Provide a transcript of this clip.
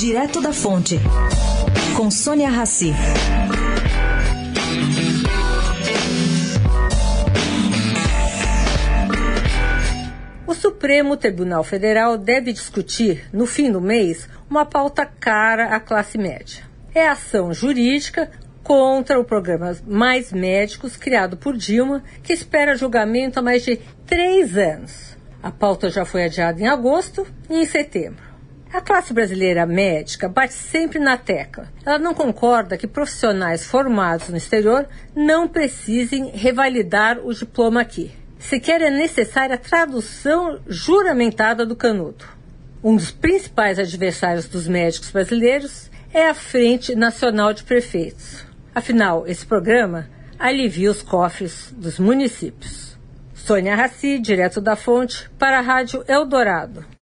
Direto da Fonte, com Sônia Rassi. O Supremo Tribunal Federal deve discutir, no fim do mês, uma pauta cara à classe média. É ação jurídica contra o programa Mais Médicos, criado por Dilma, que espera julgamento há mais de três anos. A pauta já foi adiada em agosto e em setembro. A classe brasileira médica bate sempre na tecla. Ela não concorda que profissionais formados no exterior não precisem revalidar o diploma aqui. Sequer é necessária a tradução juramentada do canudo. Um dos principais adversários dos médicos brasileiros é a Frente Nacional de Prefeitos. Afinal, esse programa alivia os cofres dos municípios. Sônia Raci, direto da fonte, para a Rádio Eldorado.